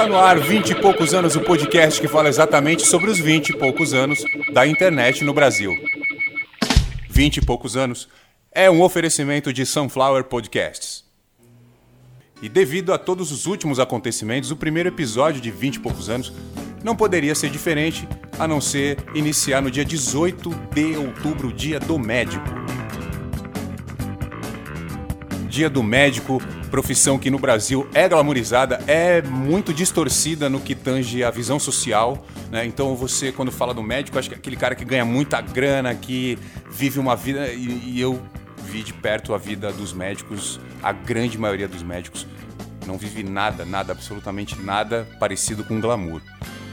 Está no ar 20 e poucos anos o podcast que fala exatamente sobre os 20 e poucos anos da internet no Brasil. 20 e poucos anos é um oferecimento de Sunflower Podcasts. E devido a todos os últimos acontecimentos, o primeiro episódio de 20 e poucos anos não poderia ser diferente a não ser iniciar no dia 18 de outubro, dia do médico. Dia do médico, profissão que no Brasil é glamourizada, é muito distorcida no que tange a visão social. Né? Então você, quando fala do médico, acho que é aquele cara que ganha muita grana, que vive uma vida. E, e eu vi de perto a vida dos médicos, a grande maioria dos médicos não vive nada, nada, absolutamente nada parecido com glamour.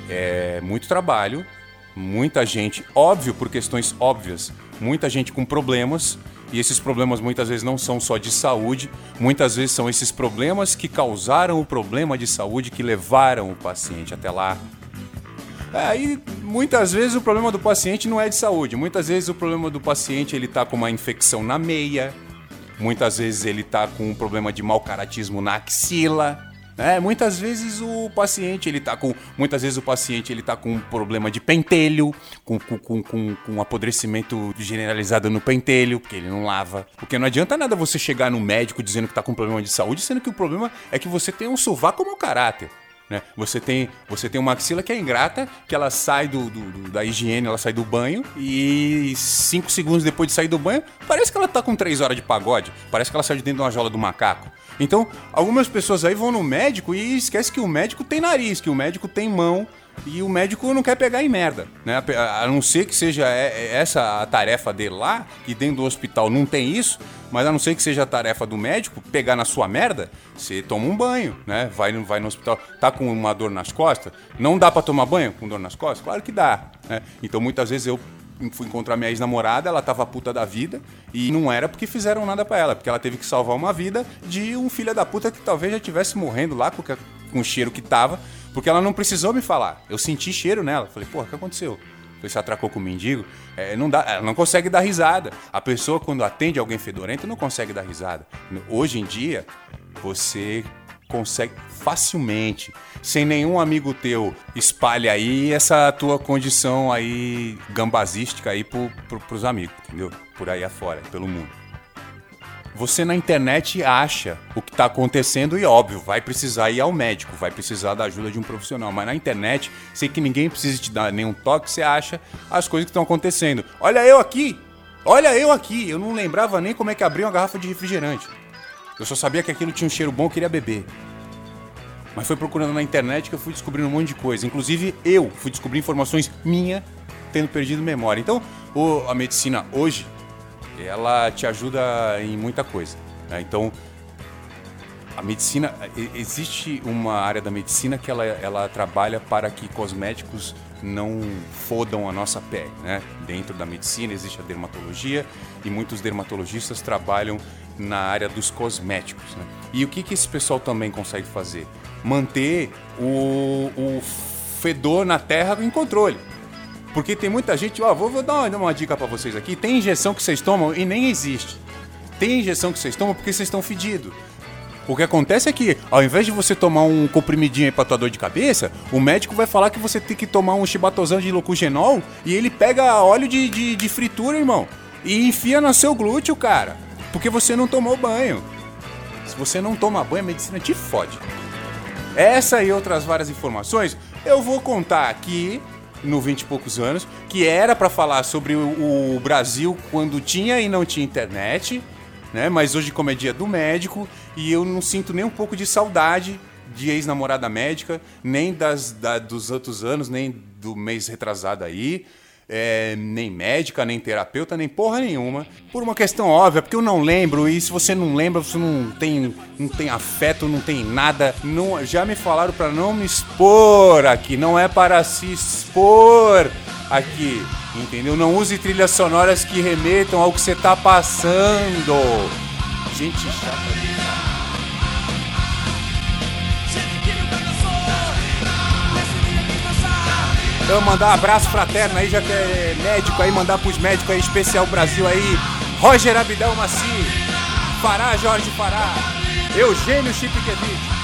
É muito trabalho, muita gente, óbvio por questões óbvias, muita gente com problemas e esses problemas muitas vezes não são só de saúde, muitas vezes são esses problemas que causaram o problema de saúde que levaram o paciente até lá. Aí é, muitas vezes o problema do paciente não é de saúde, muitas vezes o problema do paciente ele está com uma infecção na meia, muitas vezes ele está com um problema de mau caratismo na axila. É, muitas vezes o paciente ele tá com. Muitas vezes o paciente ele tá com um problema de pentelho, com, com, com, com, com apodrecimento generalizado no pentelho, porque ele não lava. Porque não adianta nada você chegar no médico dizendo que tá com problema de saúde, sendo que o problema é que você tem um sovaco mau caráter. Né? Você, tem, você tem uma axila que é ingrata, que ela sai do, do, do, da higiene, ela sai do banho, e cinco segundos depois de sair do banho, parece que ela tá com três horas de pagode, parece que ela saiu de dentro de uma jola do macaco. Então, algumas pessoas aí vão no médico e esquece que o médico tem nariz, que o médico tem mão, e o médico não quer pegar em merda, né? A não ser que seja essa a tarefa dele lá, que dentro do hospital não tem isso, mas a não ser que seja a tarefa do médico pegar na sua merda, você toma um banho, né? Vai, vai no hospital, tá com uma dor nas costas, não dá para tomar banho com dor nas costas? Claro que dá, né? Então muitas vezes eu fui encontrar minha ex-namorada, ela tava puta da vida e não era porque fizeram nada para ela, porque ela teve que salvar uma vida de um filho da puta que talvez já tivesse morrendo lá com, com o cheiro que tava porque ela não precisou me falar. Eu senti cheiro nela. Falei, porra, o que aconteceu? Você atracou com o mendigo? É, não dá, ela não consegue dar risada. A pessoa, quando atende alguém fedorento, não consegue dar risada. Hoje em dia, você consegue facilmente, sem nenhum amigo teu espalhe aí essa tua condição aí gambazística aí pro, pro, pros amigos, entendeu? Por aí afora, pelo mundo. Você na internet acha o que está acontecendo e óbvio, vai precisar ir ao médico, vai precisar da ajuda de um profissional. Mas na internet, sem que ninguém precise te dar nenhum toque, você acha as coisas que estão acontecendo. Olha eu aqui! Olha eu aqui! Eu não lembrava nem como é que abria uma garrafa de refrigerante. Eu só sabia que aquilo tinha um cheiro bom e queria beber. Mas foi procurando na internet que eu fui descobrindo um monte de coisa. Inclusive, eu fui descobrir informações minha tendo perdido memória. Então, a medicina hoje ela te ajuda em muita coisa. Né? Então, a medicina existe uma área da medicina que ela, ela trabalha para que cosméticos não fodam a nossa pele, né? Dentro da medicina existe a dermatologia e muitos dermatologistas trabalham na área dos cosméticos, né? E o que, que esse pessoal também consegue fazer? Manter o, o fedor na terra em controle. Porque tem muita gente, ó, vou, vou dar uma, uma dica para vocês aqui. Tem injeção que vocês tomam e nem existe. Tem injeção que vocês tomam porque vocês estão fedidos. O que acontece é que, ao invés de você tomar um comprimidinho pra tua dor de cabeça, o médico vai falar que você tem que tomar um chibatosão de locugenol e ele pega óleo de, de, de fritura, irmão, e enfia no seu glúteo, cara. Porque você não tomou banho. Se você não toma banho, a medicina te fode. Essa e outras várias informações eu vou contar aqui no 20 e poucos anos, que era para falar sobre o, o, Brasil quando tinha e não tinha internet, né? Mas hoje como é dia do médico e eu não sinto nem um pouco de saudade de ex-namorada médica, nem das da, dos outros anos, nem do mês retrasado aí é, nem médica, nem terapeuta, nem porra nenhuma. Por uma questão óbvia, porque eu não lembro, e se você não lembra, você não tem, não tem afeto, não tem nada. Não, já me falaram para não me expor aqui, não é para se expor aqui, entendeu? Não use trilhas sonoras que remetam ao que você tá passando. Gente chata. Eu mandar um abraço fraterno aí, já que é médico aí, mandar pros médicos aí, especial Brasil aí. Roger Abdel Maci, Fará Jorge Fará, Eugênio Chipkevich.